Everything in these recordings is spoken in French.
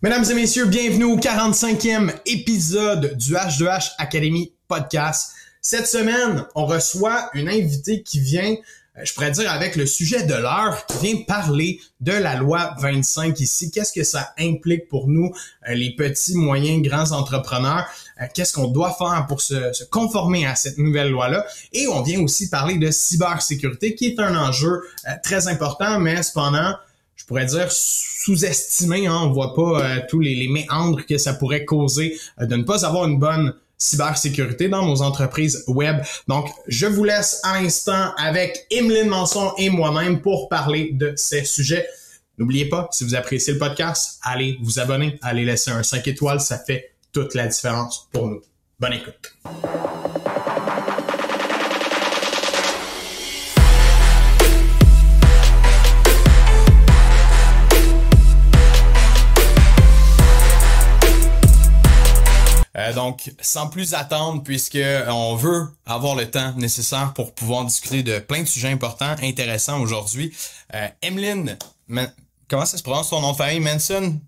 Mesdames et messieurs, bienvenue au 45e épisode du H2H Academy Podcast. Cette semaine, on reçoit une invitée qui vient, euh, je pourrais dire avec le sujet de l'heure, qui vient parler de la loi 25 ici. Qu'est-ce que ça implique pour nous, euh, les petits, moyens, grands entrepreneurs? Euh, qu'est-ce qu'on doit faire pour se, se, conformer à cette nouvelle loi-là? Et on vient aussi parler de cybersécurité, qui est un enjeu très important, mais cependant, je pourrais dire sous-estimé. Hein, on voit pas euh, tous les, méandres que ça pourrait causer euh, de ne pas avoir une bonne cybersécurité dans nos entreprises web. Donc, je vous laisse à l'instant avec Emeline Manson et moi-même pour parler de ces sujets. N'oubliez pas, si vous appréciez le podcast, allez vous abonner, allez laisser un 5 étoiles, ça fait toute la différence pour nous. Bonne écoute. Euh, donc, sans plus attendre, puisque euh, on veut avoir le temps nécessaire pour pouvoir discuter de plein de sujets importants, intéressants aujourd'hui. Euh, Emeline, comment ça se prononce ton nom de famille, Manson?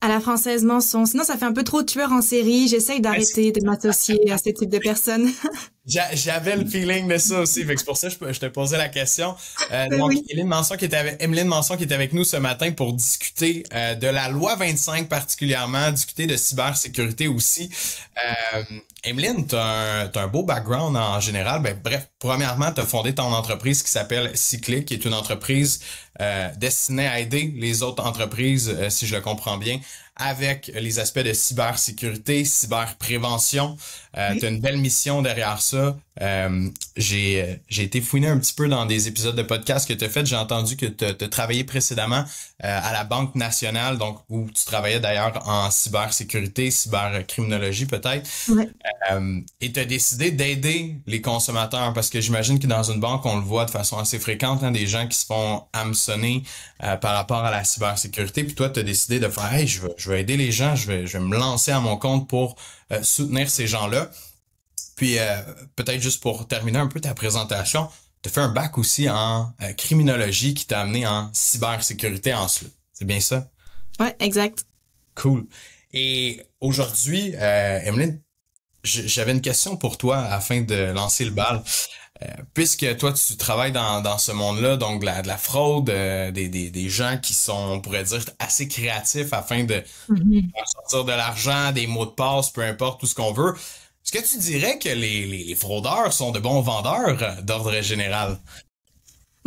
À la française Manson. Sinon, ça fait un peu trop tueur en série. J'essaye d'arrêter de m'associer à ce type de personnes. J'avais le feeling de ça aussi, c'est pour ça que je, te posais la question. Euh, donc, oui. Manson qui était avec, Emeline Manson qui est avec nous ce matin pour discuter euh, de la loi 25 particulièrement, discuter de cybersécurité aussi. Euh, Emeline, tu as, un beau background en général. Ben, bref, premièrement, tu as fondé ton entreprise qui s'appelle Cyclic, qui est une entreprise euh, destinée à aider les autres entreprises, euh, si je le comprends bien, avec les aspects de cybersécurité, cyberprévention. Euh, tu as une belle mission derrière ça. Euh, j'ai, j'ai été fouiné un petit peu dans des épisodes de podcast que tu as fait. J'ai entendu que tu as travaillé précédemment euh, à la Banque nationale, donc où tu travaillais d'ailleurs en cybersécurité, cybercriminologie peut-être. Euh, et tu as décidé d'aider les consommateurs parce que j'imagine que dans une banque, on le voit de façon assez fréquente, hein, des gens qui se font hameçonner euh, par rapport à la cybersécurité. Puis toi, tu as décidé de faire Hey, je veux, je veux aider les gens, je vais, je vais me lancer à mon compte pour euh, soutenir ces gens-là. Puis euh, peut-être juste pour terminer un peu ta présentation, tu as fait un bac aussi en euh, criminologie qui t'a amené en cybersécurité ensuite. C'est bien ça? Ouais, exact. Cool. Et aujourd'hui, euh, Emeline, j'avais une question pour toi afin de lancer le bal. Euh, puisque toi, tu travailles dans, dans ce monde-là, donc de la, de la fraude, euh, des, des, des gens qui sont, on pourrait dire, assez créatifs afin de Mhm. sortir de l'argent, des mots de passe, peu importe, tout ce qu'on veut. Est-ce que tu dirais que les, les, les fraudeurs sont de bons vendeurs d'ordre général?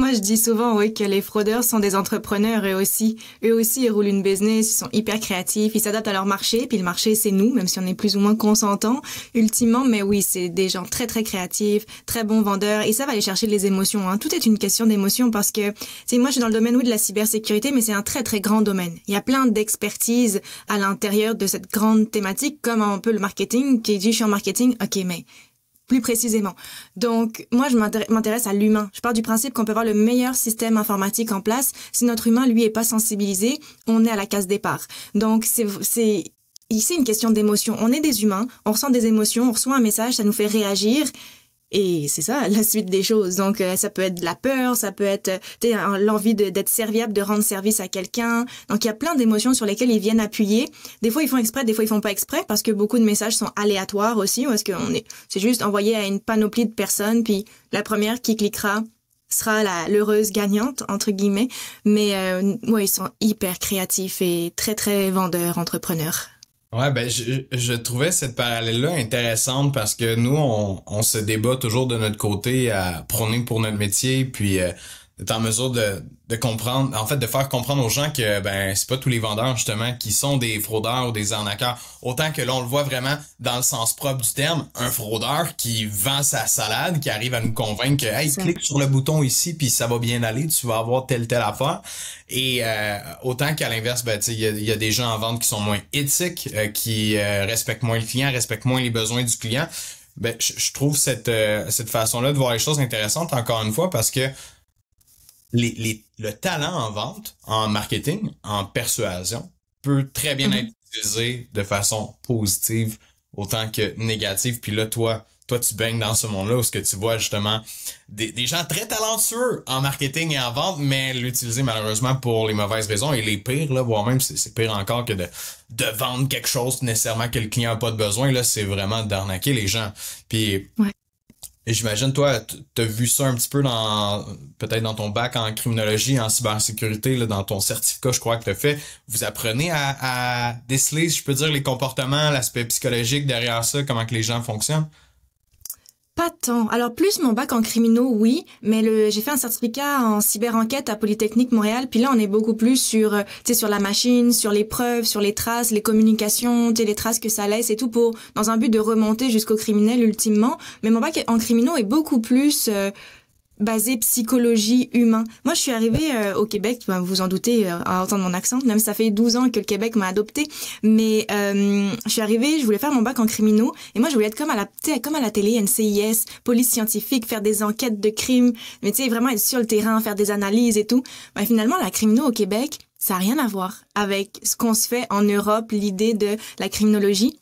Moi, je dis souvent, oui, que les fraudeurs sont des entrepreneurs eux aussi. Eux aussi, ils roulent une business, ils sont hyper créatifs, ils s'adaptent à leur marché, puis le marché, c'est nous, même si on est plus ou moins consentants, ultimement. Mais oui, c'est des gens très, très créatifs, très bons vendeurs, et ça va aller chercher les émotions. Hein. Tout est une question d'émotion parce que, c'est moi, je suis dans le domaine, oui, de la cybersécurité, mais c'est un très, très grand domaine. Il y a plein d'expertise à l'intérieur de cette grande thématique, comme un peu le marketing, qui dit, je suis en marketing, ok, mais plus précisément. Donc, moi, je m'intéresse à l'humain. Je pars du principe qu'on peut avoir le meilleur système informatique en place. Si notre humain, lui, est pas sensibilisé, on est à la case départ. Donc, c'est, ici une question d'émotion. On est des humains, on ressent des émotions, on reçoit un message, ça nous fait réagir. Et c'est ça, la suite des choses. Donc, euh, ça peut être de la peur, ça peut être euh, l'envie d'être serviable, de rendre service à quelqu'un. Donc, il y a plein d'émotions sur lesquelles ils viennent appuyer. Des fois, ils font exprès, des fois, ils font pas exprès, parce que beaucoup de messages sont aléatoires aussi, parce que on est, c'est juste envoyé à une panoplie de personnes, puis la première qui cliquera sera la l'heureuse gagnante entre guillemets. Mais euh, ouais, ils sont hyper créatifs et très très vendeurs, entrepreneurs. Ouais, ben je, je trouvais cette parallèle-là intéressante parce que nous, on, on se débat toujours de notre côté à prôner pour notre métier, puis euh, d'être en mesure de, de comprendre, en fait, de faire comprendre aux gens que ben c'est pas tous les vendeurs justement qui sont des fraudeurs ou des arnaqueurs. Autant que là, on le voit vraiment dans le sens propre du terme, un fraudeur qui vend sa salade, qui arrive à nous convaincre que hey, clique sur le bouton ici, puis ça va bien aller, tu vas avoir telle telle affaire. Et euh, autant qu'à l'inverse, ben tu sais, il y a, il y a des gens en vente qui sont moins éthiques, euh, qui euh, respectent moins le client, respectent moins les besoins du client. Ben, je, je trouve cette, euh, cette façon-là de voir les choses intéressantes encore une fois parce que les, les, le talent en vente, en marketing, en persuasion peut très bien Mhm. être utilisé de façon positive autant que négative. Puis là, toi, toi, tu baignes dans ce monde-là où ce que tu vois justement des, des gens très talentueux en marketing et en vente, mais l'utiliser malheureusement pour les mauvaises raisons et les pires, là, voire même c'est pire encore que de, de vendre quelque chose nécessairement que le client a pas de besoin, là, c'est vraiment d'arnaquer les gens. Puis et j'imagine, toi, tu as vu ça un petit peu dans peut-être dans ton bac en criminologie, en cybersécurité, là, dans ton certificat, je crois que tu as fait. Vous apprenez à, à déceler, je peux dire, les comportements, l'aspect psychologique derrière ça, comment que les gens fonctionnent? Pas tant. Alors plus mon bac en criminaux, oui, mais le j'ai fait un certificat en cyber-enquête à Polytechnique Montréal, puis là on est beaucoup plus sur euh, tu sur la machine, sur les preuves, sur les traces, les communications, tu les traces que ça laisse et tout pour dans un but de remonter jusqu'au criminel ultimement. Mais mon bac en criminaux est beaucoup plus euh, basé psychologie humain. Moi, je suis arrivée euh, au Québec, vous vous en doutez euh, à entendre mon accent, même ça fait 12 ans que le Québec m'a adopté, mais euh, je suis arrivée, je voulais faire mon bac en criminaux et moi je voulais être comme à la comme à la télé NCIS, police scientifique, faire des enquêtes de crimes, mais tu sais vraiment être sur le terrain, faire des analyses et tout. Ben, finalement, la criminaux au Québec, ça a rien à voir avec ce qu'on se fait en Europe, l'idée de la criminologie.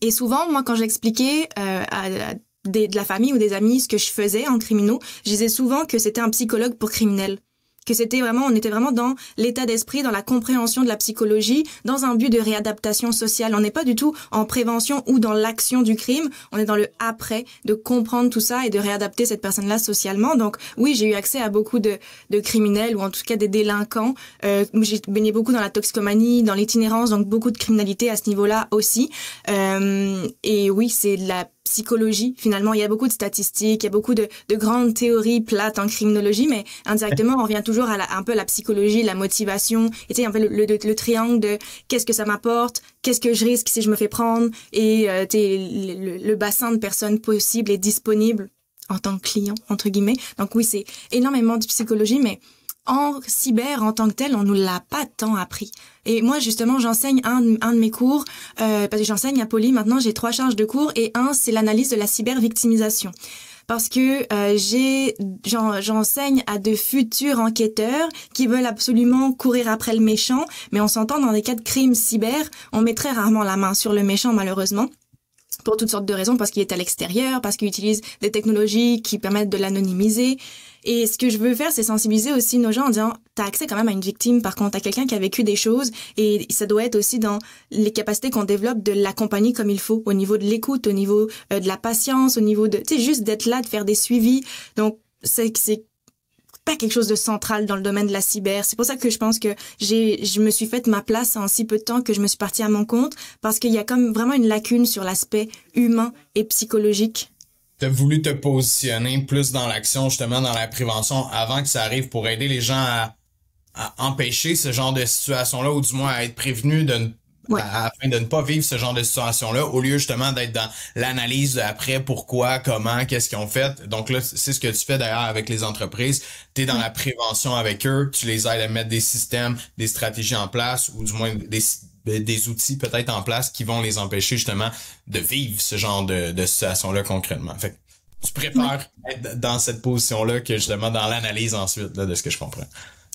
Et souvent, moi, quand j'expliquais euh, à, à de la famille ou des amis ce que je faisais en criminaux, je disais souvent que c'était un psychologue pour criminels que c'était vraiment, on était vraiment dans l'état d'esprit, dans la compréhension de la psychologie, dans un but de réadaptation sociale. On n'est pas du tout en prévention ou dans l'action du crime, on est dans le après, de comprendre tout ça et de réadapter cette personne-là socialement. Donc oui, j'ai eu accès à beaucoup de, de criminels ou en tout cas des délinquants. Euh, j'ai baigné beaucoup dans la toxicomanie, dans l'itinérance, donc beaucoup de criminalité à ce niveau-là aussi. Euh, et oui, c'est de la psychologie. Finalement, il y a beaucoup de statistiques, il y a beaucoup de, de grandes théories plates en criminologie, mais indirectement, on revient toujours à la, un peu la psychologie, la motivation, et tu sais, un peu le, le, le triangle de qu'est-ce que ça m'apporte, qu'est-ce que je risque si je me fais prendre, et euh, le, le bassin de personnes possibles et disponibles en tant que client, entre guillemets. Donc oui, c'est énormément de psychologie, mais en cyber en tant que tel, on nous l'a pas tant appris. Et moi, justement, j'enseigne un, un de mes cours, euh, parce que j'enseigne à Poly, maintenant j'ai trois charges de cours, et un, c'est l'analyse de la cyber-victimisation. Parce que euh, j'ai j'enseigne à de futurs enquêteurs qui veulent absolument courir après le méchant, mais on s'entend dans des cas de crimes cyber, on met très rarement la main sur le méchant malheureusement pour toutes sortes de raisons, parce qu'il est à l'extérieur, parce qu'il utilise des technologies qui permettent de l'anonymiser. Et ce que je veux faire, c'est sensibiliser aussi nos gens en disant, t'as accès quand même à une victime, par contre, à quelqu'un qui a vécu des choses, et ça doit être aussi dans les capacités qu'on développe de l'accompagner comme il faut, au niveau de l'écoute, au niveau euh, de la patience, au niveau de, tu sais, juste d'être là, de faire des suivis. Donc, c'est c'est pas quelque chose de central dans le domaine de la cyber. C'est pour ça que je pense que j'ai, je me suis fait ma place en si peu de temps que je me suis partie à mon compte parce qu'il y a comme vraiment une lacune sur l'aspect humain et psychologique. Tu as voulu te positionner plus dans l'action, justement, dans la prévention avant que ça arrive pour aider les gens à, à empêcher ce genre de situation-là ou du moins à être prévenus de ne afin de ne pas vivre ce genre de situation-là, au lieu justement d'être dans l'analyse après, pourquoi, comment, qu'est-ce qu'ils ont fait. Donc là, c'est ce que tu fais d'ailleurs avec les entreprises. Tu es dans la prévention avec eux, tu les aides à mettre des systèmes, des stratégies en place, ou du moins des, des outils peut-être en place qui vont les empêcher justement de vivre ce genre de, de situation-là concrètement. Fait tu préfères être dans cette position-là que justement dans l'analyse ensuite là, de ce que je comprends.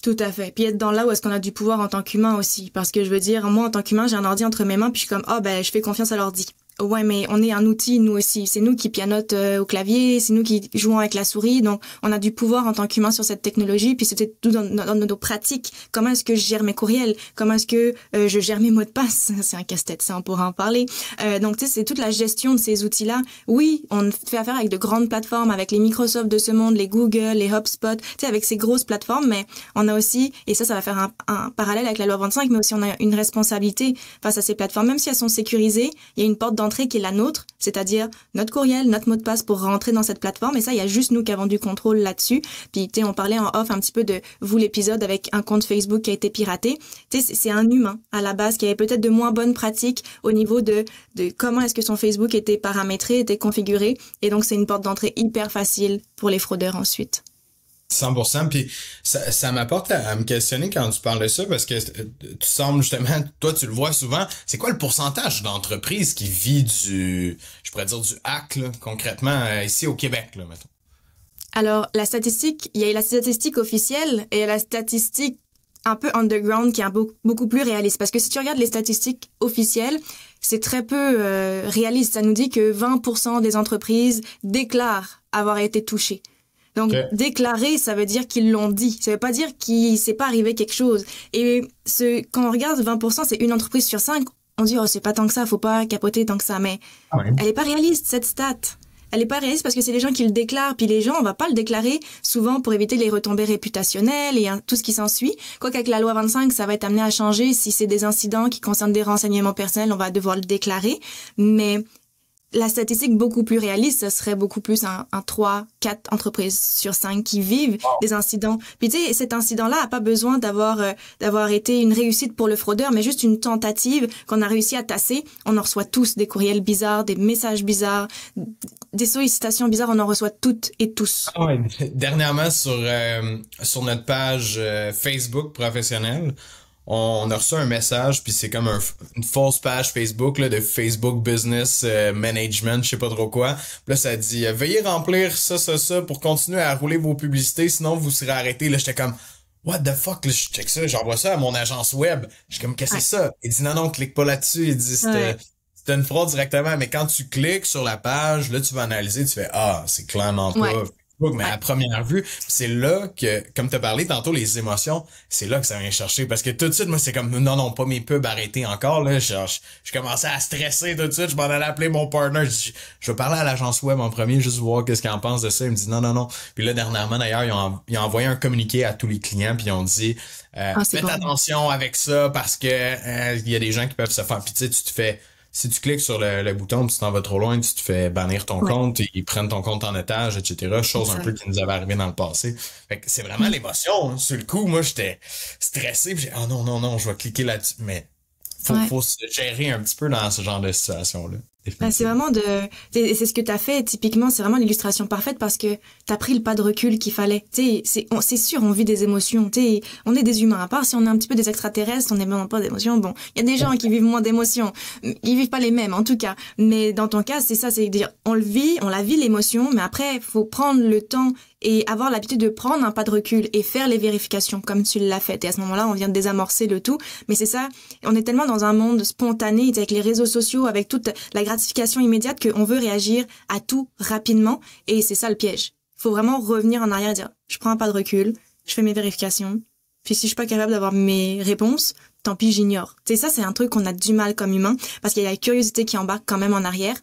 Tout à fait. Puis être dans là où est-ce qu'on a du pouvoir en tant qu'humain aussi. Parce que je veux dire, moi, en tant qu'humain, j'ai un ordi entre mes mains, puis je suis comme, oh, ben, je fais confiance à l'ordi. Ouais, mais on est un outil, nous aussi. C'est nous qui pianote euh, au clavier, c'est nous qui jouons avec la souris. Donc, on a du pouvoir en tant qu'humain sur cette technologie. Puis c'était tout dans, dans, nos pratiques. Comment est-ce que je gère mes courriels? Comment est-ce que euh, je gère mes mots de passe? C'est un casse-tête, ça, on pourra en parler. Euh, donc, tu sais, c'est toute la gestion de ces outils-là. Oui, on fait affaire avec de grandes plateformes, avec les Microsoft de ce monde, les Google, les HubSpot, tu sais, avec ces grosses plateformes. Mais on a aussi, et ça, ça va faire un, un parallèle avec la loi 25, mais aussi on a une responsabilité face à ces plateformes. Même si elles sont sécurisées, il y a une porte qui est la nôtre, c'est-à-dire notre courriel, notre mot de passe pour rentrer dans cette plateforme. Et ça, il y a juste nous qui avons du contrôle là-dessus. Puis, tu on parlait en off un petit peu de vous l'épisode avec un compte Facebook qui a été piraté. Tu sais, c'est un humain à la base qui avait peut-être de moins bonnes pratiques au niveau de, de comment est-ce que son Facebook était paramétré, était configuré. Et donc, c'est une porte d'entrée hyper facile pour les fraudeurs ensuite. 100%. Puis ça, ça m'apporte à, me questionner quand tu parles de ça parce que euh, tu sembles justement, toi tu le vois souvent, c'est quoi le pourcentage d'entreprises qui vit du, je pourrais dire du hack là, concrètement euh, ici au Québec, là, mettons? Alors la statistique, il y a la statistique officielle et la statistique un peu underground qui est beaucoup plus réaliste. Parce que si tu regardes les statistiques officielles, c'est très peu euh, réaliste. Ça nous dit que 20% des entreprises déclarent avoir été touchées. Donc déclarer, ça veut dire qu'ils l'ont dit. Ça veut pas dire qu'il s'est pas arrivé quelque chose. Et ce, quand on regarde 20%, c'est une entreprise sur cinq. On dit oh c'est pas tant que ça, faut pas capoter tant que ça. Mais elle est pas réaliste cette stat elle est pas réaliste parce que c'est les gens qui le déclarent, puis les gens, on va pas le déclarer souvent pour éviter les retombées réputationnelles et hein, tout ce qui s'ensuit. Quoi qu'avec la loi 25, ça va être amené à changer. Si c'est des incidents qui concernent des renseignements personnels, on va devoir le déclarer. Mais la statistique beaucoup plus réaliste, ce serait beaucoup plus un, un 3, 4 entreprises sur 5 qui vivent des incidents. Puis tu sais, cet incident-là a pas besoin d'avoir euh, d'avoir été une réussite pour le fraudeur, mais juste une tentative qu'on a réussi à tasser. On en reçoit tous des courriels bizarres, des messages bizarres, des sollicitations bizarres, on en reçoit toutes et tous. Ah Dernièrement, sur, euh, sur notre page euh, Facebook professionnelle, on a reçu un message puis c'est comme une fausse page Facebook là, de Facebook Business euh, Management, je sais pas trop quoi. là ça dit veuillez remplir ça ça ça pour continuer à rouler vos publicités sinon vous serez arrêté. Là j'étais comme What the fuck, là, je check ça, j'envoie ça à mon agence web. Je suis comme, qu'est-ce que c'est ça? Il dit, non, non, clique pas là-dessus. Il dit, c'était, c'était une fraude directement. Mais quand tu cliques sur la page, là, tu vas analyser, tu fais, ah, c'est clairement pas mais à première vue, c'est là que, comme tu as parlé tantôt, les émotions, c'est là que ça vient chercher. Parce que tout de suite, moi, c'est comme, non, non, pas mes pubs arrêtés encore, là. Je, je, commençais à stresser tout de suite. Je m'en allais appeler mon partner. Je, je vais parler à l'agence web en premier, juste voir qu'est-ce qu'il en pense de ça. Il me dit, non, non, non. Puis là, dernièrement, d'ailleurs, ils ont, ils ont envoyé un communiqué à tous les clients, puis ils ont dit, euh, ah, faites attention avec ça parce que euh, il y a des gens qui peuvent se faire. Puis tu sais, tu te fais si tu cliques sur le, bouton tu t'en vas trop loin, tu te fais bannir ton compte, ils prennent ton compte en otage, etc. Chose un peu qui nous avait arrivé dans le passé. Fait que c'est vraiment l'émotion. Hein. Sur le coup, moi, j'étais stressé. j'ai oh non, non, non, je vais cliquer là-dessus. Mais faut, faut se gérer un petit peu dans ce genre de situation-là. Ben, c'est vraiment de, c'est ce que tu as fait. Typiquement, c'est vraiment l'illustration parfaite parce que tu as pris le pas de recul qu'il fallait. Tu c'est, c'est sûr, on vit des émotions. Tu on est des humains. À part si on est un petit peu des extraterrestres, on n'est même pas d'émotions. Bon, il y a des gens qui vivent moins d'émotions. Ils vivent pas les mêmes, en tout cas. Mais dans ton cas, c'est ça, c'est dire, on le vit, on la vit l'émotion, mais après, faut prendre le temps et avoir l'habitude de prendre un pas de recul et faire les vérifications comme tu l'as fait. Et à ce moment-là, on vient de désamorcer le tout. Mais c'est ça, on est tellement dans un monde spontané avec les réseaux sociaux, avec toute la gratification immédiate qu'on veut réagir à tout rapidement. Et c'est ça le piège. Faut vraiment revenir en arrière et dire, je prends un pas de recul, je fais mes vérifications. Puis si je suis pas capable d'avoir mes réponses, tant pis, j'ignore. C'est ça, c'est un truc qu'on a du mal comme humain parce qu'il y a la curiosité qui embarque quand même en arrière.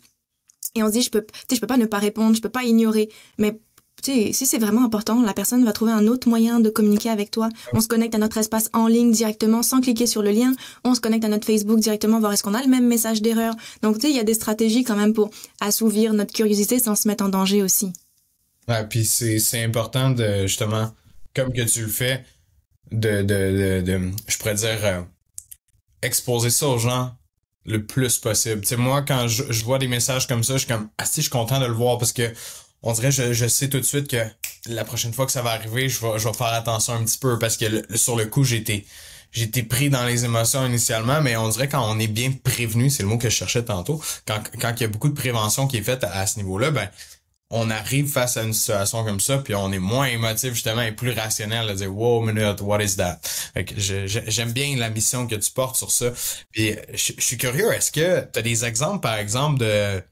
Et on se dit, je peux, je peux pas ne pas répondre, je peux pas ignorer. Mais si c'est vraiment important, la personne va trouver un autre moyen de communiquer avec toi. On se connecte à notre espace en ligne directement sans cliquer sur le lien. On se connecte à notre Facebook directement, voir est-ce qu'on a le même message d'erreur. Donc, tu sais, il y a des stratégies quand même pour assouvir notre curiosité sans se mettre en danger aussi. Ouais, puis c'est important de, justement, comme que tu le fais, de, de, de, je pourrais dire, euh, exposer ça aux gens le plus possible. Tu sais, moi, quand je, je vois des messages comme ça, je suis comme, ah si, je suis content de le voir parce que on dirait je, je sais tout de suite que la prochaine fois que ça va arriver, je vais, je vais faire attention un petit peu parce que sur le coup, j'étais j'étais pris dans les émotions initialement, mais on dirait quand on est bien prévenu, c'est le mot que je cherchais tantôt, quand, quand il y a beaucoup de prévention qui est faite à, ce niveau-là, ben on arrive face à une situation comme ça, puis on est moins émotif justement et plus rationnel à dire wow minute, what is that? J'aime bien la mission que tu portes sur ça. Puis je, je suis curieux, est-ce que tu as des exemples par exemple de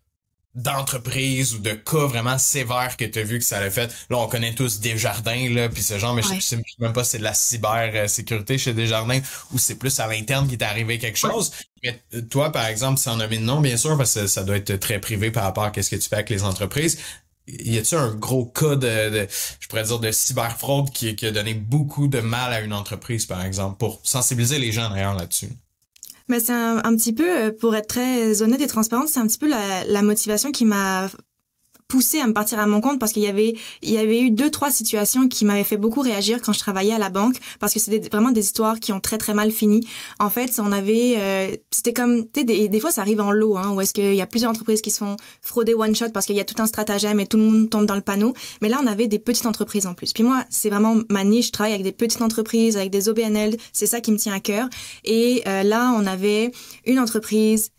d'entreprise ou de cas vraiment sévères que tu as vu que ça l'a fait. Là, on connaît tous Desjardins, là, puis ce genre, mais je sais même pas si c'est de la cybersécurité chez Desjardins ou c'est plus à l'interne qui t'est arrivé quelque chose. Mais euh, toi, par exemple, sans nommer de nom, bien sûr, parce que ça doit être très privé par rapport à ce que tu fais avec les entreprises. Y a-t-il un gros cas de, je pourrais dire, de cyberfraude qui, qui a donné beaucoup de mal à une entreprise, par exemple, pour sensibiliser les gens d'ailleurs là-dessus? Mais c'est un, petit peu, euh, pour être très honnête et transparente, c'est un petit peu la, la motivation qui m'a poussé à me partir à mon compte parce qu'il y avait il y avait eu deux trois situations qui m'avaient fait beaucoup réagir quand je travaillais à la banque parce que c'était vraiment des histoires qui ont très très mal fini. En fait, on avait euh, c'était comme tu sais des, des, fois ça arrive en lot hein où est-ce qu'il y a plusieurs entreprises qui se font frauder one shot parce qu'il y a tout un stratagème et tout le monde tombe dans le panneau. Mais là, on avait des petites entreprises en plus. Puis moi, c'est vraiment ma niche, je travaille avec des petites entreprises, avec des OBNL, c'est ça qui me tient à cœur. Et euh, là, on avait une entreprise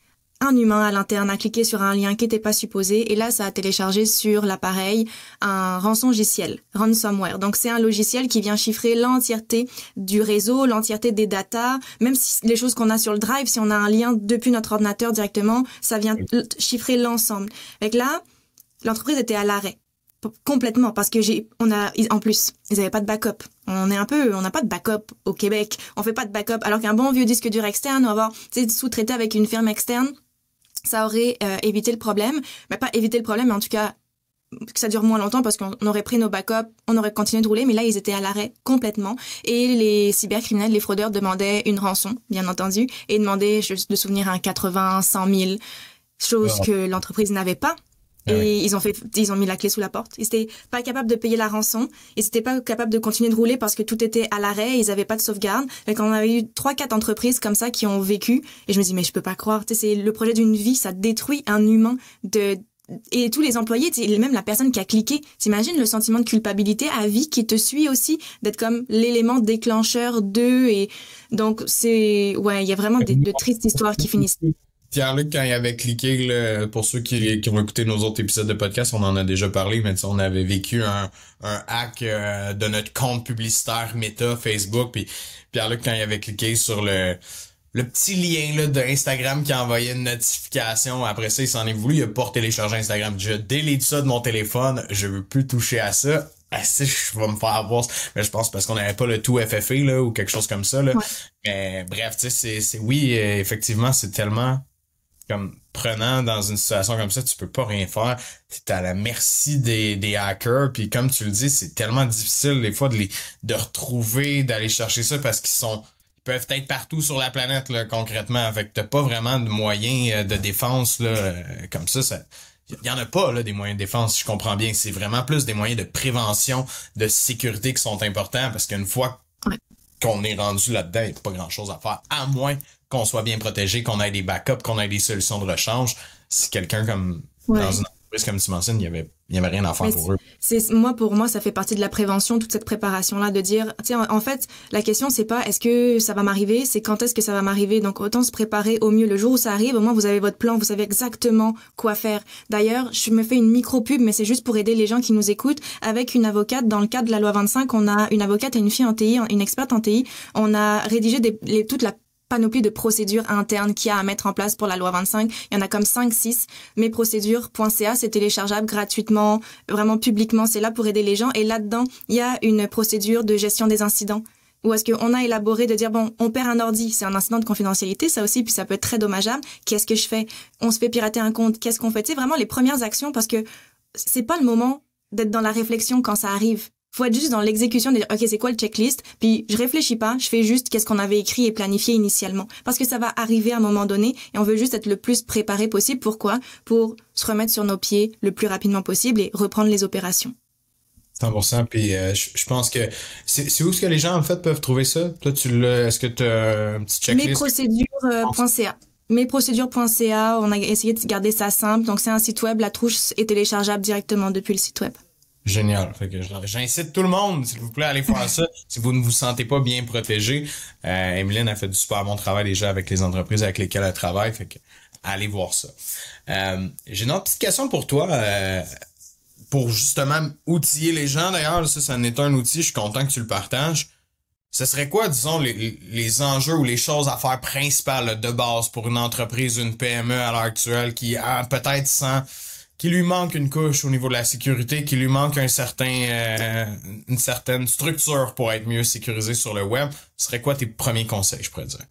un humain à l'interne a cliqué sur un lien qui n'était pas supposé et là ça a téléchargé sur l'appareil un rançongiciel, ransomware. Donc c'est un logiciel qui vient chiffrer l'entièreté du réseau, l'entièreté des datas, même si les choses qu'on a sur le drive, si on a un lien depuis notre ordinateur directement, ça vient chiffrer l'ensemble. Avec là, l'entreprise était à l'arrêt. Complètement parce que j'ai on a en plus ils avaient pas de backup. On est un peu on n'a pas de backup au Québec. On fait pas de backup. Alors qu'un bon vieux disque dur externe on va avoir sous-traité avec une firme externe ça aurait euh, évité le problème. Mais pas évité le problème, mais en tout cas que ça dure moins longtemps parce qu'on aurait pris nos backups, on aurait continué de rouler, mais là, ils étaient à l'arrêt complètement. Et les cybercriminels, les fraudeurs demandaient une rançon, bien entendu, et demandaient, juste de souvenir, un 80, 100 000, chose que l'entreprise n'avait pas. Ah et ils ont fait, ils ont mis la clé sous la porte. Ils étaient pas capables de payer la rançon. Ils étaient pas capables de continuer de rouler parce que tout était à l'arrêt. Ils avaient pas de sauvegarde. Donc on avait eu trois, quatre entreprises comme ça qui ont vécu. Et je me dis mais je peux pas croire. c'est le projet d'une vie. Ça détruit un humain de et tous les employés, même la personne qui a cliqué, t'imagines le sentiment de culpabilité à vie qui te suit aussi, d'être comme l'élément déclencheur d'eux et donc c'est ouais, il y a vraiment de tristes histoires qui finissent Pierre-Luc, quand il avait cliqué, pour ceux qui, ont écouté nos autres épisodes de podcast, on en a déjà parlé, mais on avait vécu un, hack euh, de notre compte publicitaire Meta Facebook, puis Pierre-Luc, quand il avait cliqué sur le le petit lien là, de Instagram qui a envoyé une notification. Après ça, il s'en est voulu. Il a pas téléchargé Instagram. Je délite ça de mon téléphone. Je veux plus toucher à ça. Ah, si, je vais me faire avoir. Mais je pense parce qu'on n'avait pas le tout FFA là, ou quelque chose comme ça. Là. Mais bref, tu sais, c'est, oui, euh, effectivement, c'est tellement comme prenant dans une situation comme ça, tu peux pas rien faire. Tu à la merci des, des hackers. Puis comme tu le dis, c'est tellement difficile des fois de les de retrouver, d'aller chercher ça parce qu'ils sont ils peuvent être partout sur la planète là, concrètement. Fait que t'as pas vraiment de moyens euh, de défense là, euh, comme ça. ça il y en a pas là des moyens de défense, je comprends bien. C'est vraiment plus des moyens de prévention, de sécurité qui sont importants parce qu'une fois qu'on est rendu là-dedans, il n'y a pas grand-chose à faire. À moins qu'on soit bien protégé, qu'on ait des backups, qu'on ait des solutions de rechange. Si quelqu'un comme dans une entreprise comme tu mentionnes, il y avait il y avait rien à faire pour eux. C'est moi pour moi ça fait partie de la prévention toute cette préparation là de dire tiens en fait la question c'est pas est-ce que ça va m'arriver c'est quand est-ce que ça va m'arriver donc autant se préparer au mieux le jour où ça arrive au moins vous avez votre plan vous savez exactement quoi faire. D'ailleurs je me fais une micro pub mais c'est juste pour aider les gens qui nous écoutent avec une avocate dans le cadre de la loi 25 on a une avocate et une fille en TI une experte en TI on a rédigé des, toute la panoplie de procédures internes qu'il y a à mettre en place pour la loi 25. Il y en a comme 5, 6. Mesprocédures.ca, c'est téléchargeable gratuitement, vraiment publiquement. C'est là pour aider les gens. Et là-dedans, il y a une procédure de gestion des incidents. Ou est-ce qu'on a élaboré de dire, bon, on perd un ordi, c'est un incident de confidentialité, ça aussi, puis ça peut être très dommageable. Qu'est-ce que je fais? On se fait pirater un compte, qu'est-ce qu'on fait? C'est vraiment les premières actions parce que c'est pas le moment d'être dans la réflexion quand ça arrive faut être juste dans l'exécution de dire ok c'est quoi le checklist? Puis je réfléchis pas je fais juste qu'est-ce qu'on avait écrit et planifié initialement parce que ça va arriver à un moment donné et on veut juste être le plus préparé possible pourquoi? Pour se remettre sur nos pieds le plus rapidement possible et reprendre les opérations 100%. Puis euh, je, pense que c'est où est-ce que les gens en fait peuvent trouver ça? Toi, tu est-ce que tu as un petit checklist? Mesprocédures.ca. Mesprocédures.ca. On a essayé de garder ça simple. Donc c'est un site web. La trouche est téléchargeable directement depuis le site web. Génial. Fait que j'incite tout le monde, s'il vous plaît, à aller faire ça. si vous ne vous sentez pas bien protégé, euh, Emeline a fait du super bon travail déjà avec les entreprises avec lesquelles elle travaille. Fait que allez voir ça. Euh, J'ai une autre petite question pour toi. Euh, pour justement outiller les gens, d'ailleurs, ça, ça en est un outil, je suis content que tu le partages. Ce serait quoi, disons, les, les enjeux ou les choses à faire principales de base pour une entreprise, une PME à l'heure actuelle qui a peut-être sans qui lui manque une couche au niveau de la sécurité, qui lui manque euh, une certaine structure pour être mieux sécurisé sur le web, ce serait quoi tes premiers conseils, je pourrais dire?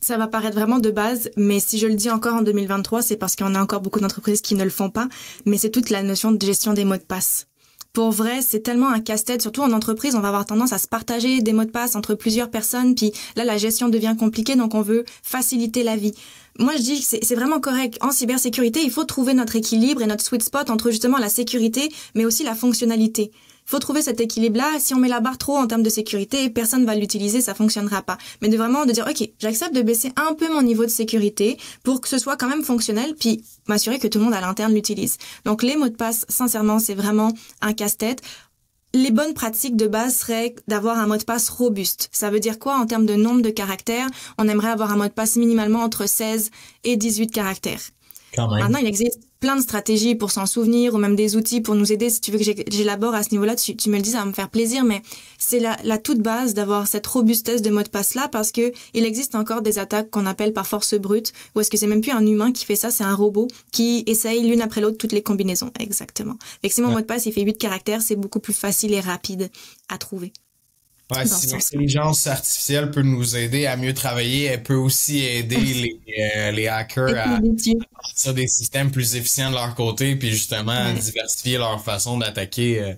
Ça va paraître vraiment de base, mais si je le dis encore en 2023, c'est parce qu'il y en a encore beaucoup d'entreprises qui ne le font pas, mais c'est toute la notion de gestion des mots de passe. Pour vrai, c'est tellement un casse-tête, surtout en entreprise, on va avoir tendance à se partager des mots de passe entre plusieurs personnes, puis là, la gestion devient compliquée, donc on veut faciliter la vie moi je dis que c'est vraiment correct. En cybersécurité, il faut trouver notre équilibre et notre sweet spot entre justement la sécurité, mais aussi la fonctionnalité. Faut trouver cet équilibre-là. Si on met la barre trop en termes de sécurité, personne va l'utiliser, ça fonctionnera pas. Mais de vraiment de dire, ok, j'accepte de baisser un peu mon niveau de sécurité pour que ce soit quand même fonctionnel, puis m'assurer que tout le monde à l'interne l'utilise. Donc les mots de passe, sincèrement, c'est vraiment un casse-tête les bonnes pratiques de base seraient d'avoir un mot de passe robuste. Ça veut dire quoi en termes de nombre de caractères? On aimerait avoir un mot de passe minimalement entre 16 et 18 caractères. Maintenant, il existe plein de stratégies pour s'en souvenir ou même des outils pour nous aider. Si tu veux que j'élabore à ce niveau-là, tu, me le dis, ça va me faire plaisir, mais c'est la, la toute base d'avoir cette robustesse de mot de passe-là parce que il existe encore des attaques qu'on appelle par force brute ou est-ce que c'est même plus un humain qui fait ça, c'est un robot qui essaye l'une après l'autre toutes les combinaisons. Exactement. Fait que si mon mot de passe, il fait 8 caractères, c'est beaucoup plus facile et rapide à trouver. Ouais, si l'intelligence artificielle peut nous aider à mieux travailler, elle peut aussi aider les, euh, les hackers à sortir des systèmes plus efficients de leur côté, puis justement diversifier leur façon d'attaquer. Euh,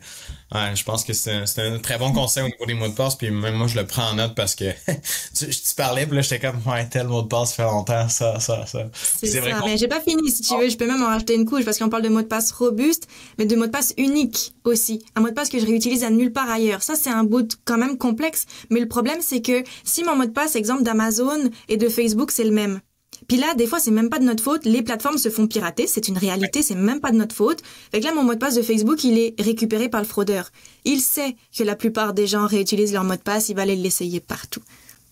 Ouais, je pense que c'est un, très bon conseil au niveau des mots de passe, puis même moi je le prends en note parce que tu, tu parlais, puis là j'étais comme ouais tel mot de passe fait longtemps, ça, ça, ça. C'est vrai. Mais j'ai pas fini si tu veux, je peux même en rajouter une couche parce qu'on parle de mots de passe robustes, mais de mots de passe uniques aussi. Un mot de passe que je réutilise à nulle part ailleurs. Ça c'est un bout quand même complexe, mais le problème c'est que si mon mot de passe exemple d'Amazon et de Facebook c'est le même, puis là, des fois, c'est même pas de notre faute. Les plateformes se font pirater. C'est une réalité. C'est même pas de notre faute. Fait que là, mon mot de passe de Facebook, il est récupéré par le fraudeur. Il sait que la plupart des gens réutilisent leur mot de passe. Il va aller l'essayer partout.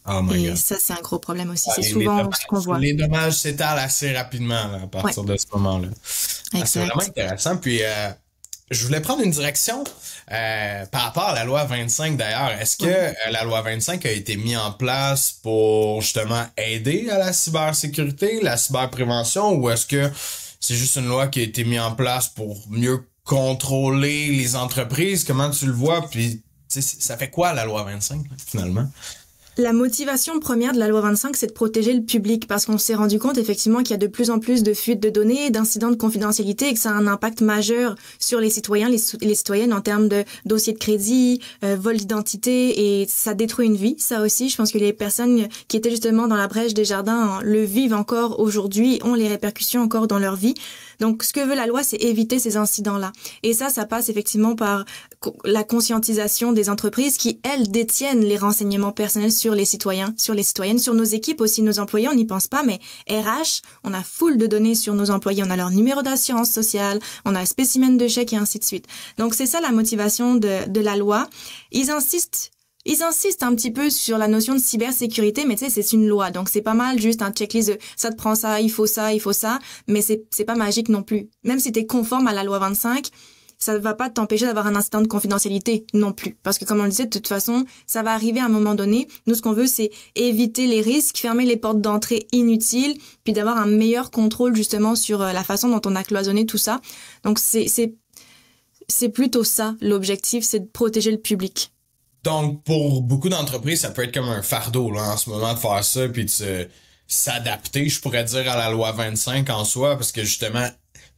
Oh Et ça, c'est un gros problème aussi. c'est souvent ce qu'on voit. Les dommages s'étalent assez rapidement à partir de ce moment-là. Ah, c'est vraiment intéressant. Puis, euh, je voulais prendre une direction euh, par rapport à la loi 25 d'ailleurs. Est-ce que euh, la loi 25 a été mise en place pour justement aider à la cybersécurité, la cyberprévention, ou est-ce que c'est juste une loi qui a été mise en place pour mieux contrôler les entreprises? Comment tu le vois? Puis ça fait quoi la loi 25 finalement? La motivation première de la loi 25, c'est de protéger le public parce qu'on s'est rendu compte effectivement qu'il y a de plus en plus de fuites de données, d'incidents de confidentialité et que ça a un impact majeur sur les citoyens, les, citoyennes en termes de dossiers de crédit, euh, vol d'identité et ça détruit une vie. Ça aussi, je pense que les personnes qui étaient justement dans la brèche des jardins le vivent encore aujourd'hui, ont les répercussions encore dans leur vie. Donc, ce que veut la loi, c'est éviter ces incidents-là. Et ça, ça passe effectivement par la conscientisation des entreprises qui, elles, détiennent les renseignements personnels sur les citoyens, sur les citoyennes, sur nos équipes aussi, nos employés, on n'y pense pas, mais RH, on a foule de données sur nos employés, on a leur numéro d'assurance sociale, on a spécimen de chèque et ainsi de suite. Donc, c'est ça la motivation de, de la loi. Ils insistent ils insistent un petit peu sur la notion de cybersécurité, mais tu sais, c'est une loi, donc c'est pas mal juste un checklist de ça te prend ça, il faut ça, il faut ça, mais c'est pas magique non plus. Même si tu es conforme à la loi 25, ça ne va pas t'empêcher d'avoir un incident de confidentialité non plus. Parce que comme on le disait, de toute façon, ça va arriver à un moment donné. Nous, ce qu'on veut, c'est éviter les risques, fermer les portes d'entrée inutiles, puis d'avoir un meilleur contrôle justement sur euh, la façon dont on a cloisonné tout ça. Donc c'est c'est c'est plutôt ça l'objectif, c'est de protéger le public. Donc, pour beaucoup d'entreprises, ça peut être comme un fardeau là, en ce moment de faire ça, puis de s'adapter, je pourrais dire, à la loi 25 en soi, parce que justement,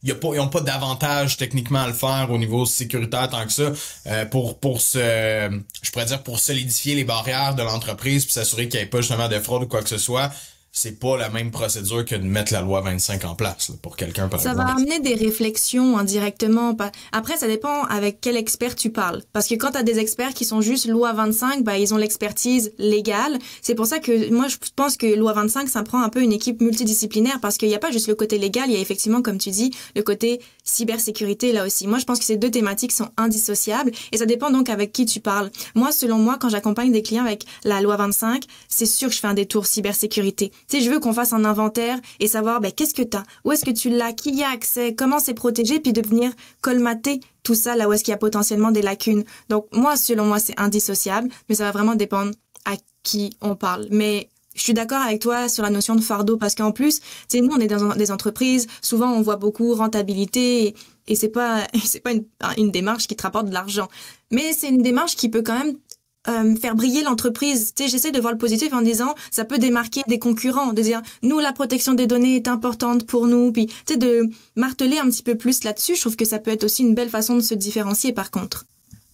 ils n'ont pas d'avantage techniquement à le faire au niveau sécuritaire tant que ça euh, pour pour se je pourrais dire pour solidifier les barrières de l'entreprise puis s'assurer qu'il n'y ait pas justement de fraude ou quoi que ce soit c'est pas la même procédure que de mettre la loi 25 en place pour quelqu'un par Ça va amener des réflexions indirectement. Après, ça dépend avec quel expert tu parles. Parce que quand tu as des experts qui sont juste loi 25, bah, ils ont l'expertise légale. C'est pour ça que moi, je pense que loi 25, ça prend un peu une équipe multidisciplinaire parce qu'il n'y a pas juste le côté légal, il y a effectivement, comme tu dis, le côté cybersécurité là aussi. Moi, je pense que ces deux thématiques sont indissociables et ça dépend donc avec qui tu parles. Moi, selon moi, quand j'accompagne des clients avec la loi 25, c'est sûr que je fais un détour cybersécurité tu sais, je veux qu'on fasse un inventaire et savoir ben, qu'est-ce que tu as, où est-ce que tu l'as, qui y a accès, comment c'est protégé, puis de venir colmater tout ça là où est-ce qu'il y a potentiellement des lacunes. Donc moi, selon moi, c'est indissociable, mais ça va vraiment dépendre à qui on parle. Mais je suis d'accord avec toi sur la notion de fardeau parce qu'en plus, tu nous on est dans des entreprises, souvent on voit beaucoup rentabilité et, et c'est pas c'est pas une, une démarche qui te rapporte de l'argent, mais c'est une démarche qui peut quand même euh, faire briller l'entreprise. Tu sais, j'essaie de voir le positif en disant ça peut démarquer des concurrents, de dire nous la protection des données est importante pour nous, puis tu sais de marteler un petit peu plus là-dessus. Je trouve que ça peut être aussi une belle façon de se différencier. Par contre.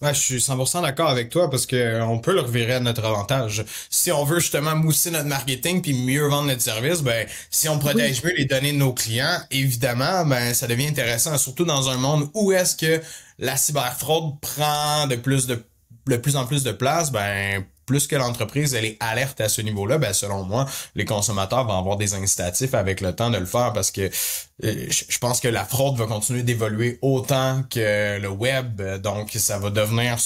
Ouais, je suis 100% d'accord avec toi parce que euh, on peut le revirer à notre avantage. Si on veut justement mousser notre marketing puis mieux vendre notre service, ben si on protège mieux les données de nos clients, évidemment, ben ça devient intéressant, surtout dans un monde où est-ce que la cyberfraude prend de plus de de plus en plus de place, ben plus que l'entreprise elle est alerte à ce niveau-là, ben selon moi, les consommateurs vont avoir des incitatifs avec le temps de le faire parce que euh, je pense que la fraude va continuer d'évoluer autant que le web, donc ça va devenir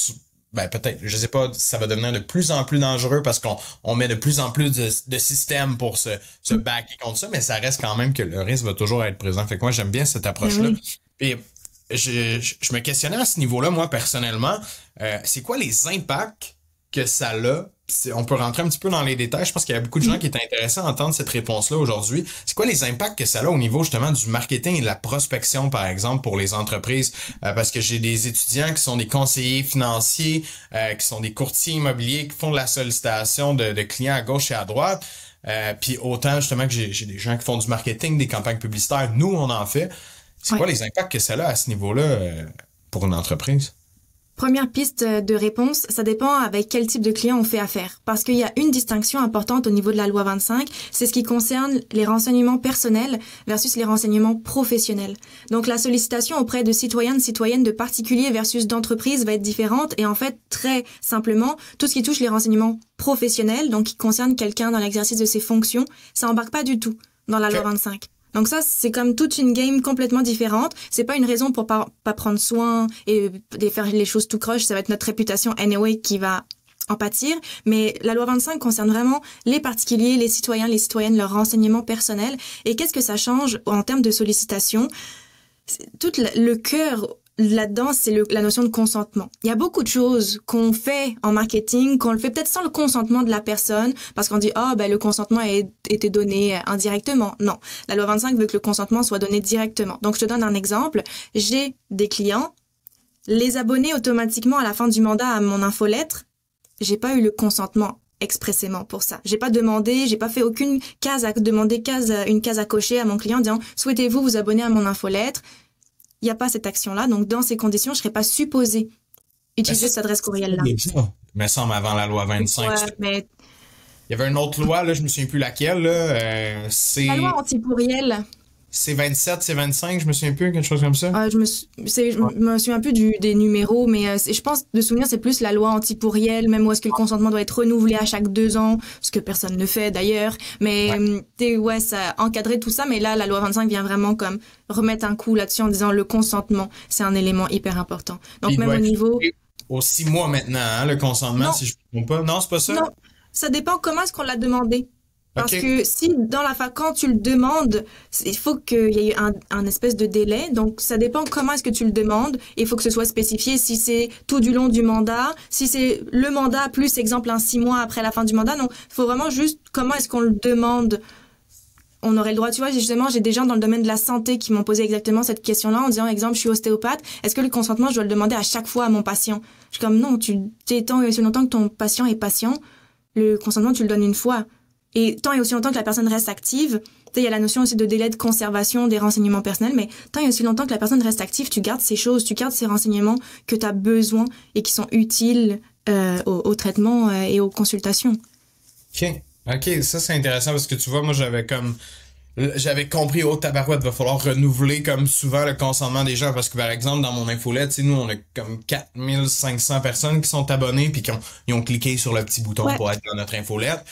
ben peut-être, je sais pas, ça va devenir de plus en plus dangereux parce qu'on on met de plus en plus de, de systèmes pour se, se mm. backer contre ça, mais ça reste quand même que le risque va toujours être présent. Fait que moi, j'aime bien cette approche-là. Et je, je, me questionnais à ce niveau-là, moi, personnellement, euh, c'est quoi les impacts que ça a on peut rentrer un petit peu dans les détails. Je pense qu'il y a beaucoup de gens qui étaient intéressés à entendre cette réponse-là aujourd'hui. C'est quoi les impacts que ça a au niveau justement du marketing et de la prospection, par exemple, pour les entreprises? Euh, parce que j'ai des étudiants qui sont des conseillers financiers, euh, qui sont des courtiers immobiliers, qui font de la sollicitation de, clients à gauche et à droite. Euh, puis autant justement que j'ai des gens qui font du marketing, des campagnes publicitaires, nous on en fait. C'est quoi les impacts que ça a à ce niveau-là pour une entreprise? Première piste de réponse, ça dépend avec quel type de client on fait affaire. Parce qu'il y a une distinction importante au niveau de la loi 25, c'est ce qui concerne les renseignements personnels versus les renseignements professionnels. Donc la sollicitation auprès de citoyens, de citoyennes, de particuliers versus d'entreprises va être différente et en fait très simplement, tout ce qui touche les renseignements professionnels, donc qui concerne quelqu'un dans l'exercice de ses fonctions, ça embarque pas du tout dans la loi 25. Donc ça, c'est comme toute une game complètement différente. C'est pas une raison pour pas, pas prendre soin et faire les choses tout croche. Ça va être notre réputation anyway qui va en pâtir. Mais la loi 25 concerne vraiment les particuliers, les citoyens, les citoyennes, leurs renseignements personnels. Et qu'est-ce que ça change en termes de sollicitation? Tout le cœur là-dedans, c'est la notion de consentement. Il y a beaucoup de choses qu'on fait en marketing, qu'on le fait peut-être sans le consentement de la personne, parce qu'on dit, oh, ben, le consentement a été donné indirectement. Non. La loi 25 veut que le consentement soit donné directement. Donc, je te donne un exemple. J'ai des clients, les abonnés automatiquement à la fin du mandat à mon infolettre, j'ai pas eu le consentement expressément pour ça. J'ai pas demandé, j'ai pas fait aucune case à demander case, une case à cocher à mon client en disant souhaitez-vous vous abonner à mon infolettre? Il n'y a pas cette action-là. Donc, dans ces conditions, je ne serais pas supposé utiliser cette adresse courriel-là. Mais ça, avant la loi 25. mais... Il y avait une autre loi, là, je me souviens plus laquelle. Là, euh, c'est... La loi anti-pourriel. C'est 27, c'est 25, je me souviens plus, quelque chose comme ça. Ah, je, me, je me souviens plus du, des numéros, mais euh, je pense de souvenir c'est plus la loi anti-pourriel, même où est-ce que le consentement doit être renouvelé à chaque deux ans, ce que personne ne fait d'ailleurs. Mais ouais. Euh, ouais, ça encadrer tout ça, mais là la loi 25 vient vraiment comme remettre un coup là-dessus en disant le consentement, c'est un élément hyper important. Donc même au niveau au six mois maintenant, hein, le consentement, si je ne me trompe pas. Non, c'est pas ça? Non, ça dépend comment est-ce qu'on l'a demandé. Parce que si dans la fin, quand tu le demandes, il faut qu'il y ait un, un, espèce de délai. Donc, ça dépend comment est-ce que tu le demandes. Il faut que ce soit spécifié si c'est tout du long du mandat, si c'est le mandat plus, exemple, un six mois après la fin du mandat. Non, il faut vraiment juste comment est-ce qu'on le demande. On aurait le droit, tu vois, justement, j'ai des gens dans le domaine de la santé qui m'ont posé exactement cette question-là en disant, exemple, je suis ostéopathe, est-ce que le consentement, je dois le demander à chaque fois à mon patient? Je suis comme, non, tu t'étends aussi longtemps que ton patient est patient, le consentement, tu le donnes une fois. Et tant et aussi longtemps que la personne reste active, il y a la notion aussi de délai de conservation des renseignements personnels, mais tant et aussi longtemps que la personne reste active, tu gardes ces choses, tu gardes ces renseignements que tu as besoin et qui sont utiles euh, au, traitement euh, et aux consultations. OK. OK, ça c'est intéressant parce que tu vois, moi j'avais comme j'avais compris au oh, tabarouette va falloir renouveler comme souvent le consentement des gens parce que par exemple dans mon infolette nous on a comme 4500 personnes qui sont abonnées puis qui ont, ils ont cliqué sur le petit bouton pour être dans notre infolette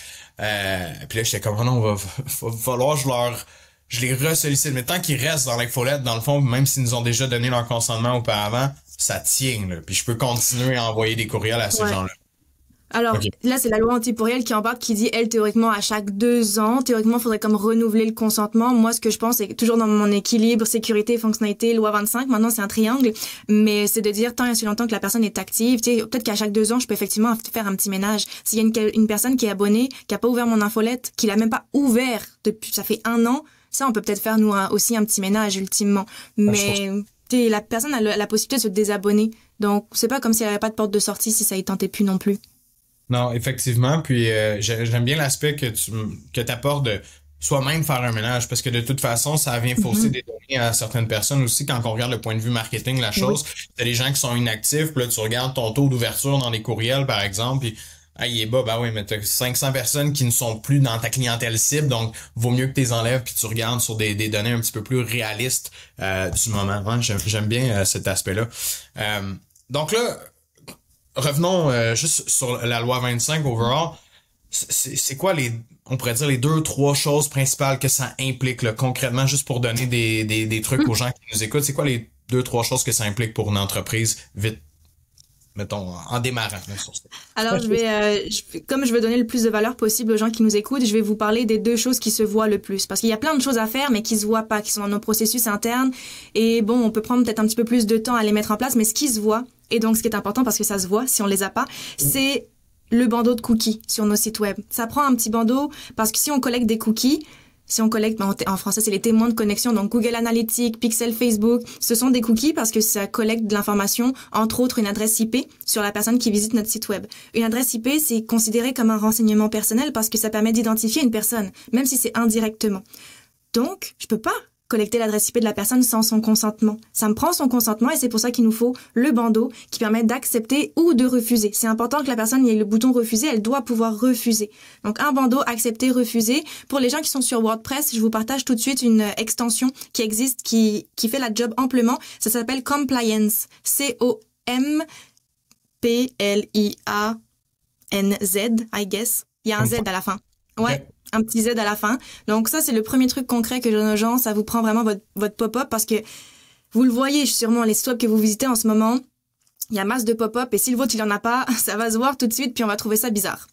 euh, puis là, j'étais comme, oh non, va, va, falloir je leur, je les resollicite. Mais tant qu'ils restent dans l'infolette, dans le fond, même s'ils nous ont déjà donné leur consentement auparavant, ça tient, là. Puis je peux continuer à envoyer des courriels à ces gens-là. Alors là, c'est la loi antipourrielle qui embarque, qui dit, elle, théoriquement, à chaque deux ans, théoriquement, il faudrait comme renouveler le consentement. Moi, ce que je pense, c'est toujours dans mon équilibre, sécurité, fonctionnalité, loi 25, maintenant c'est un triangle, mais c'est de dire tant et si longtemps que la personne est active, tu sais, peut-être qu'à chaque deux ans, je peux effectivement faire un petit ménage. S'il y a une, une, personne qui est abonnée, qui a pas ouvert mon infolette, qui l'a même pas ouvert depuis, ça fait un an, ça, on peut peut-être faire, nous, aussi un petit ménage, ultimement. Mais, tu la personne a la, possibilité de se désabonner. Donc, c'est pas comme s'il n'y avait pas de porte de sortie si ça y tentait plus non plus. Non, effectivement. Puis euh, j'aime bien l'aspect que tu que apportes de soi-même faire un ménage parce que de toute façon, ça vient fausser mm-hmm. des données à certaines personnes aussi quand on regarde le point de vue marketing la chose. T'as des gens qui sont inactifs, puis là tu regardes ton taux d'ouverture dans les courriels par exemple, puis ah, il est bas, bah oui, mais t'as 500 personnes qui ne sont plus dans ta clientèle cible, donc vaut mieux que tu les enlèves puis tu regardes sur des, des données un petit peu plus réalistes euh, du moment. J'aime bien euh, cet aspect-là. donc là, revenons euh, juste sur la loi 25 overall. C'est quoi les, on pourrait dire les deux, trois choses principales que ça implique là, concrètement, juste pour donner des, des, des trucs aux gens qui nous écoutent? C'est quoi les deux, trois choses que ça implique pour une entreprise vite mettons, en démarrant. Alors, je vais, euh, comme je veux donner le plus de valeur possible aux gens qui nous écoutent, je vais vous parler des deux choses qui se voient le plus. Parce qu'il y a plein de choses à faire, mais qui se voient pas, qui sont dans nos processus internes. Et bon, on peut prendre peut-être un petit peu plus de temps à les mettre en place, mais ce qui se voit, et donc ce qui est important parce que ça se voit si on les a pas, c'est le bandeau de cookies sur nos sites web. Ça prend un petit bandeau parce que si on collecte des cookies, si on collecte, ben, en français, c'est les témoins de connexion, donc Google Analytics, Pixel, Facebook, ce sont des cookies parce que ça collecte de l'information, entre autres une adresse IP sur la personne qui visite notre site web. Une adresse IP, c'est considéré comme un renseignement personnel parce que ça permet d'identifier une personne, même si c'est indirectement. Donc, je peux pas collecter l'adresse IP de la personne sans son consentement. Ça me prend son consentement et c'est pour ça qu'il nous faut le bandeau qui permet d'accepter ou de refuser. C'est important que la personne ait le bouton refuser, elle doit pouvoir refuser. Donc un bandeau accepter, refuser. Pour les gens qui sont sur WordPress, je vous partage tout de suite une extension qui existe qui qui fait la job amplement. Ça s'appelle Compliance. C O M P L I A N Z, I guess. Il y a un Z à la fin. Ouais un petit Z à la fin. Donc ça, c'est le premier truc concret que je donne aux gens. Ça vous prend vraiment votre, pop-up parce que vous le voyez sûrement, les sites que vous visitez en ce moment, il y a masse de pop-up et si le vôtre, il en a pas, ça va se voir tout de suite puis on va trouver ça bizarre.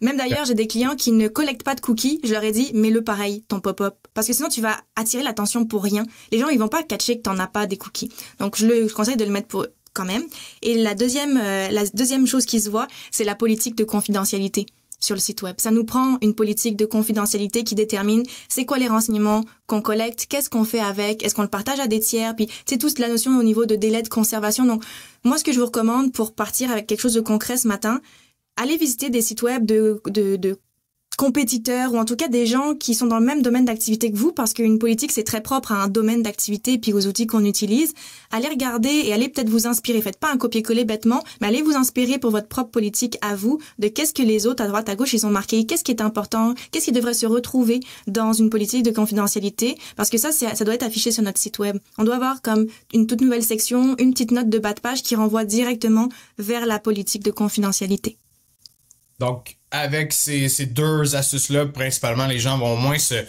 Même d'ailleurs, j'ai des clients qui ne collectent pas de cookies. Je leur ai dit, mets-le pareil, ton pop-up. Parce que sinon, tu vas attirer l'attention pour rien. Les gens, ils vont pas catcher que t'en as pas des cookies. Donc, je le conseille de le mettre pour quand même. Et la deuxième, euh, la deuxième chose qui se voit, c'est la politique de confidentialité sur le site web. Ça nous prend une politique de confidentialité qui détermine c'est quoi les renseignements qu'on collecte, qu'est-ce qu'on fait avec, est-ce qu'on le partage à des tiers, puis c'est toute la notion au niveau de délai de conservation. Donc, moi, ce que je vous recommande pour partir avec quelque chose de concret ce matin, allez visiter des sites web de, de, de compétiteurs ou en tout cas des gens qui sont dans le même domaine d'activité que vous parce qu'une politique c'est très propre à un domaine d'activité puis aux outils qu'on utilise. Allez regarder et allez peut-être vous inspirer. Faites pas un copier-coller bêtement, mais allez vous inspirer pour votre propre politique à vous de qu'est-ce que les autres à droite à gauche ils ont marqué, qu'est-ce qui est important, qu'est-ce qui devrait se retrouver dans une politique de confidentialité parce que ça ça doit être affiché sur notre site web. On doit avoir comme une toute nouvelle section, une petite note de bas de page qui renvoie directement vers la politique de confidentialité. Donc, avec ces, ces deux astuces-là, principalement, les gens vont au moins se,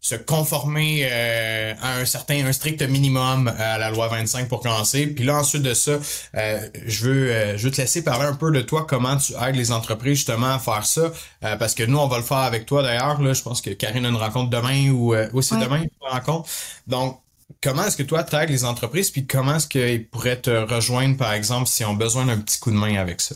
se conformer euh, à un certain, un strict minimum à la loi 25 pour commencer. Puis là, ensuite de ça, euh, je veux euh, je veux te laisser parler un peu de toi, comment tu aides les entreprises justement à faire ça. parce que nous, on va le faire avec toi d'ailleurs. Là, je pense que Karine a une rencontre demain ou aussi demain une rencontre. Donc, comment est-ce que toi tu aides les entreprises, puis comment est-ce qu'ils pourraient te rejoindre, par exemple, si ont besoin d'un petit coup de main avec ça?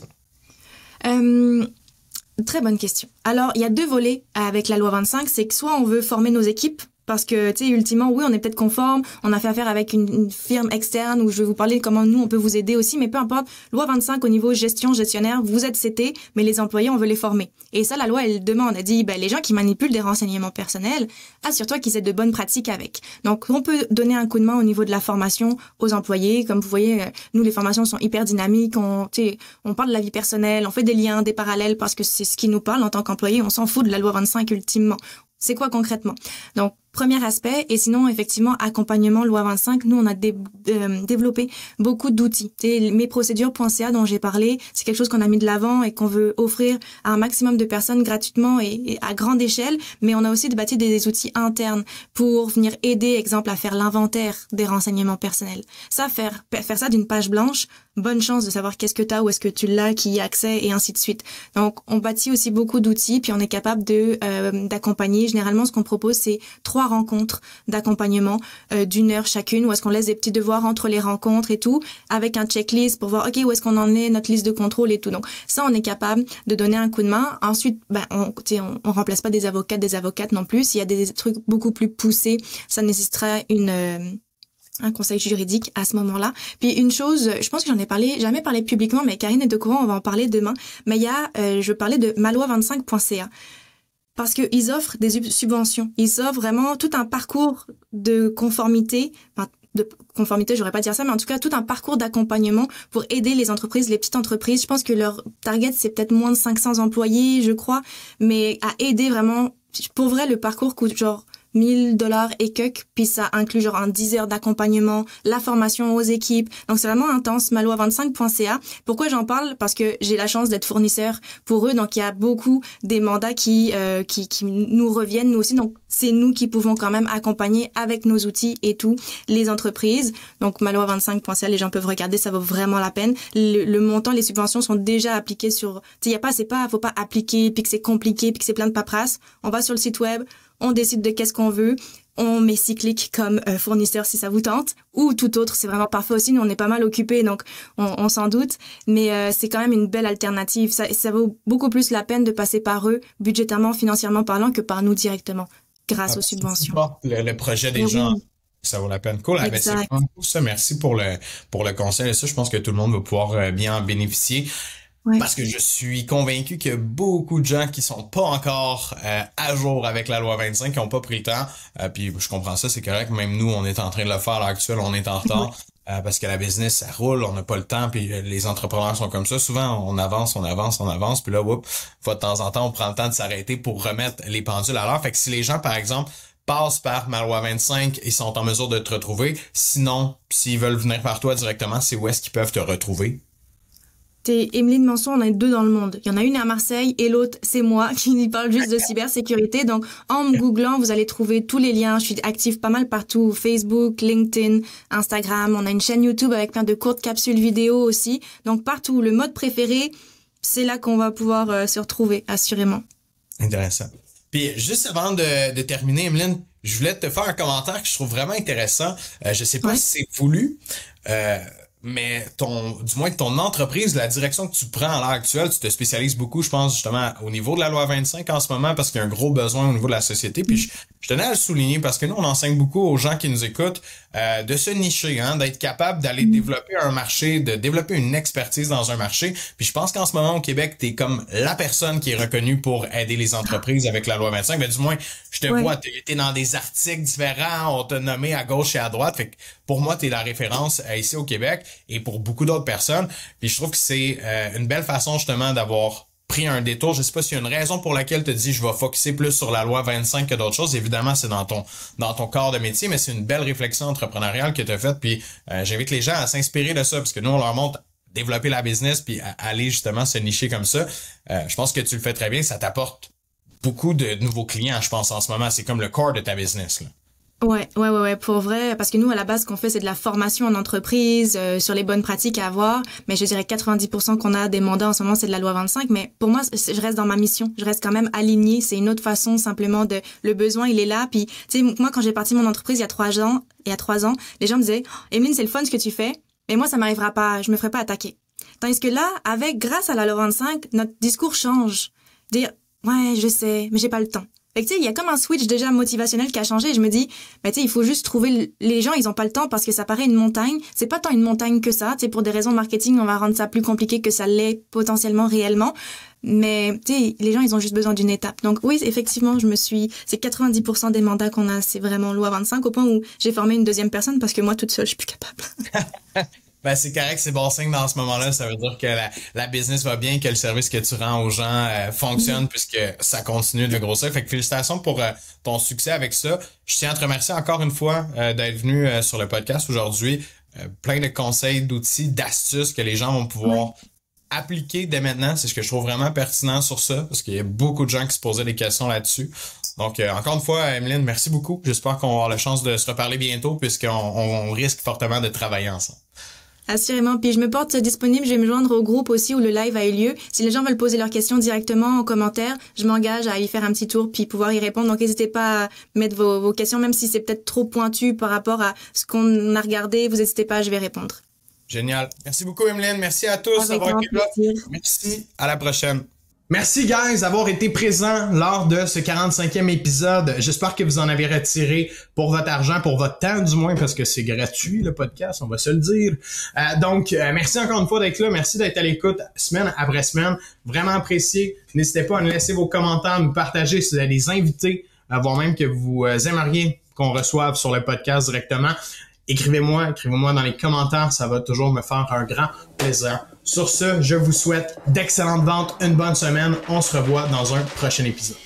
Très bonne question. Alors, il y a deux volets avec la loi 25, c'est que soit on veut former nos équipes parce que, tu sais, ultimement, oui, on est peut-être conforme, on a fait affaire avec une, firme externe où je vais vous parler de comment nous, on peut vous aider aussi, mais peu importe, loi 25 au niveau gestion, gestionnaire, vous êtes CT, mais les employés, on veut les former. Et ça, la loi, elle demande, elle dit, ben, les gens qui manipulent des renseignements personnels, assure-toi qu'ils aient de bonnes pratiques avec. Donc, on peut donner un coup de main au niveau de la formation aux employés. Comme vous voyez, euh, nous, les formations sont hyper dynamiques, on, tu on parle de la vie personnelle, on fait des liens, des parallèles parce que c'est ce qui nous parle en tant qu'employé, on s'en fout de la loi 25 ultimement. C'est quoi concrètement? Donc, premier aspect. Et sinon, effectivement, accompagnement loi 25, nous, on a euh, développé beaucoup d'outils. Mes procédures.ca dont j'ai parlé, c'est quelque chose qu'on a mis de l'avant et qu'on veut offrir à un maximum de personnes gratuitement et, à grande échelle. Mais on a aussi bâti des, outils internes pour venir aider, exemple, à faire l'inventaire des renseignements personnels. Ça, faire, faire ça d'une page blanche, bonne chance de savoir qu'est-ce que tu as, où est-ce que tu l'as, qui y a accès et ainsi de suite. Donc, on bâtit aussi beaucoup d'outils, puis on est capable de euh, d'accompagner. Généralement, ce qu'on propose, c'est trois rencontres d'accompagnement euh, d'une heure chacune, où est-ce qu'on laisse des petits devoirs entre les rencontres et tout, avec un checklist pour voir, OK, où est-ce qu'on en est, notre liste de contrôle et tout. Donc, ça, on est capable de donner un coup de main. Ensuite, ben, on, on, on remplace pas des avocats, des avocates non plus. S'il y a des trucs beaucoup plus poussés, ça nécessitera une... Euh, un conseil juridique à ce moment-là. Puis une chose, je pense que j'en ai parlé, jamais parlé publiquement, mais Karine est au courant, on va en parler demain. Mais il y a, euh, je parlais de maloi25.ca parce qu'ils offrent des subventions. Ils offrent vraiment tout un parcours de conformité, enfin, de conformité, j'aurais pas dire ça, mais en tout cas tout un parcours d'accompagnement pour aider les entreprises, les petites entreprises. Je pense que leur target c'est peut-être moins de 500 employés, je crois, mais à aider vraiment. Pour vrai, le parcours coûte genre 1000 dollars et quelques, puis ça inclut genre un 10 heures d'accompagnement, la formation aux équipes. Donc c'est vraiment intense, maloi25.ca. Pourquoi j'en parle? Parce que j'ai la chance d'être fournisseur pour eux, donc il y a beaucoup des mandats qui, euh, qui, qui nous reviennent, nous aussi. Donc c'est nous qui pouvons quand même accompagner avec nos outils et tout les entreprises. Donc maloi25.ca, les gens peuvent regarder, ça vaut vraiment la peine. Le, montant, les subventions sont déjà appliquées sur... Il y a pas, c'est pas, faut pas appliquer, puis que c'est compliqué, puis que c'est plein de paperasse. On va sur le site web, on décide de qu'est-ce qu'on veut, on met Cyclic comme euh, fournisseur si ça vous tente, ou tout autre, c'est vraiment parfait aussi. Nous, on est pas mal occupés, donc on, s'en doute. Mais euh, c'est quand même une belle alternative. Ça, ça vaut beaucoup plus la peine de passer par eux, budgétairement, financièrement parlant, que par nous directement, grâce aux subventions. Le, projet des gens. Ça vaut la peine. Cool. Ah, ben, c'est ça. Merci pour le, pour le conseil. Et ça, je pense que tout le monde va pouvoir euh, bien en bénéficier. Parce que je suis convaincu qu'il y a beaucoup de gens qui sont pas encore euh, à jour avec la loi 25, qui ont pas pris le temps. Euh, puis je comprends ça, c'est correct. Même nous, on est en train de le faire à l'heure actuelle, on est en retard. Euh, parce que la business, ça roule, on n'a pas le temps, puis les entrepreneurs sont comme ça. Souvent, on avance, on avance, on avance, puis là, whoop, fois de temps en temps, on prend le temps de s'arrêter pour remettre les pendules à l'heure. Fait que si les gens, par exemple, passent par ma loi 25 et sont en mesure de te retrouver, sinon, s'ils veulent venir par toi directement, c'est où est-ce qu'ils peuvent te retrouver? T'es Emeline Manson, on est deux dans le monde. Il y en a une à Marseille et l'autre, c'est moi qui parle juste de cybersécurité. Donc, en me googlant, vous allez trouver tous les liens. Je suis active pas mal partout. Facebook, LinkedIn, Instagram. On a une chaîne YouTube avec plein de courtes capsules vidéo aussi. Donc, partout. Le mode préféré, c'est là qu'on va pouvoir euh, se retrouver, assurément. Intéressant. Puis, juste avant de, terminer, Emeline, je voulais te faire un commentaire que je trouve vraiment intéressant. Euh, je sais pas si c'est voulu. Euh, mais ton, du moins ton entreprise, la direction que tu prends à l'heure actuelle, tu te spécialises beaucoup, je pense, justement, au niveau de la loi 25 en ce moment, parce qu'il y a un gros besoin au niveau de la société. Puis je, je tenais à le souligner parce que nous, on enseigne beaucoup aux gens qui nous écoutent euh, de se nicher, hein, d'être capable d'aller mm. développer un marché, de développer une expertise dans un marché. Puis je pense qu'en ce moment au Québec, tu es comme la personne qui est reconnue pour aider les entreprises avec la loi 25. Mais du moins, je te vois, tu es dans des articles différents, on t'a nommé à gauche et à droite. Fait que pour moi, tu es la référence euh, ici au Québec et pour beaucoup d'autres personnes. Puis je trouve que c'est euh, une belle façon justement d'avoir pris un détour. Je sais pas s'il y a une raison pour laquelle tu dis je vais focuser plus sur la loi 25 que d'autres choses. Évidemment, c'est dans ton dans ton corps de métier, mais c'est une belle réflexion entrepreneuriale que tu as faite. Puis euh, j'invite les gens à s'inspirer de ça, parce que nous, on leur montre développer la business puis aller justement se nicher comme ça. Je pense que tu le fais très bien. Ça t'apporte beaucoup de nouveaux clients, je pense, en ce moment. C'est comme le corps de ta business. Ouais, ouais, ouais, ouais, pour vrai, parce que nous, à la base, ce qu'on fait, c'est de la formation en entreprise euh, sur les bonnes pratiques à avoir. Mais je dirais 90% qu'on a des mandats en ce moment, c'est de la loi 25. Mais pour moi, je reste dans ma mission. Je reste quand même alignée. C'est une autre façon simplement de le besoin, il est là. Puis, tu sais, moi, quand j'ai parti mon entreprise il y a trois ans, il y a trois ans, les gens me disaient, Emeline, c'est le fun ce que tu fais, mais moi, ça m'arrivera pas. Je me ferai pas attaquer. Tandis que là, avec, grâce à la loi 25, notre discours change. Dire, ouais, je sais, mais j'ai pas le temps. Fait que tu sais, il y a comme un switch déjà motivationnel qui a changé. je me dis, bah tu sais, il faut juste trouver les gens, ils ont pas le temps parce que ça paraît une montagne. C'est pas tant une montagne que ça. Tu sais, pour des raisons marketing, on va rendre ça plus compliqué que ça l'est potentiellement réellement. Mais tu sais, les gens, ils ont juste besoin d'une étape. Donc oui, effectivement, je me suis, c'est 90% des mandats qu'on a, c'est vraiment loi 25 au point où j'ai formé une deuxième personne parce que moi toute seule, je suis plus capable. Ben, c'est correct, c'est bon signe dans ce moment-là. Ça veut dire que la, la, business va bien, que le service que tu rends aux gens euh, fonctionne puisque ça continue de grossir. Fait que félicitations pour euh, ton succès avec ça. Je tiens à te remercier encore une fois euh, d'être venu sur le podcast aujourd'hui. plein de conseils, d'outils, d'astuces que les gens vont pouvoir appliquer dès maintenant. C'est ce que je trouve vraiment pertinent sur ça parce qu'il y a beaucoup de gens qui se posaient des questions là-dessus. Donc, encore une fois, Emeline, merci beaucoup. J'espère qu'on va avoir la chance de se reparler bientôt puisqu'on on risque fortement de travailler ensemble. Assurément. Puis je me porte disponible. Je vais me joindre au groupe aussi où le live a eu lieu. Si les gens veulent poser leurs questions directement en commentaire, je m'engage à y faire un petit tour puis pouvoir y répondre. Donc n'hésitez pas à mettre vos, vos questions, même si c'est peut-être trop pointu par rapport à ce qu'on a regardé. Vous n'hésitez pas, je vais répondre. Génial. Merci beaucoup, Emeline. Merci à tous d'avoir été là. Merci. À la prochaine. Merci guys d'avoir été présents lors de ce 45e épisode. J'espère que vous en avez retiré pour votre argent, pour votre temps du moins, parce que c'est gratuit le podcast, on va se le dire. Euh, donc, euh, merci encore une fois d'être là. Merci d'être à l'écoute semaine après semaine. Vraiment apprécié. N'hésitez pas à nous laisser vos commentaires, à nous partager si vous avez des invités, avant même que vous euh, aimeriez qu'on reçoive sur le podcast directement. Écrivez-moi, écrivez-moi dans les commentaires, ça va toujours me faire un grand plaisir. Sur ce, je vous souhaite d'excellentes ventes, une bonne semaine. On se revoit dans un prochain épisode.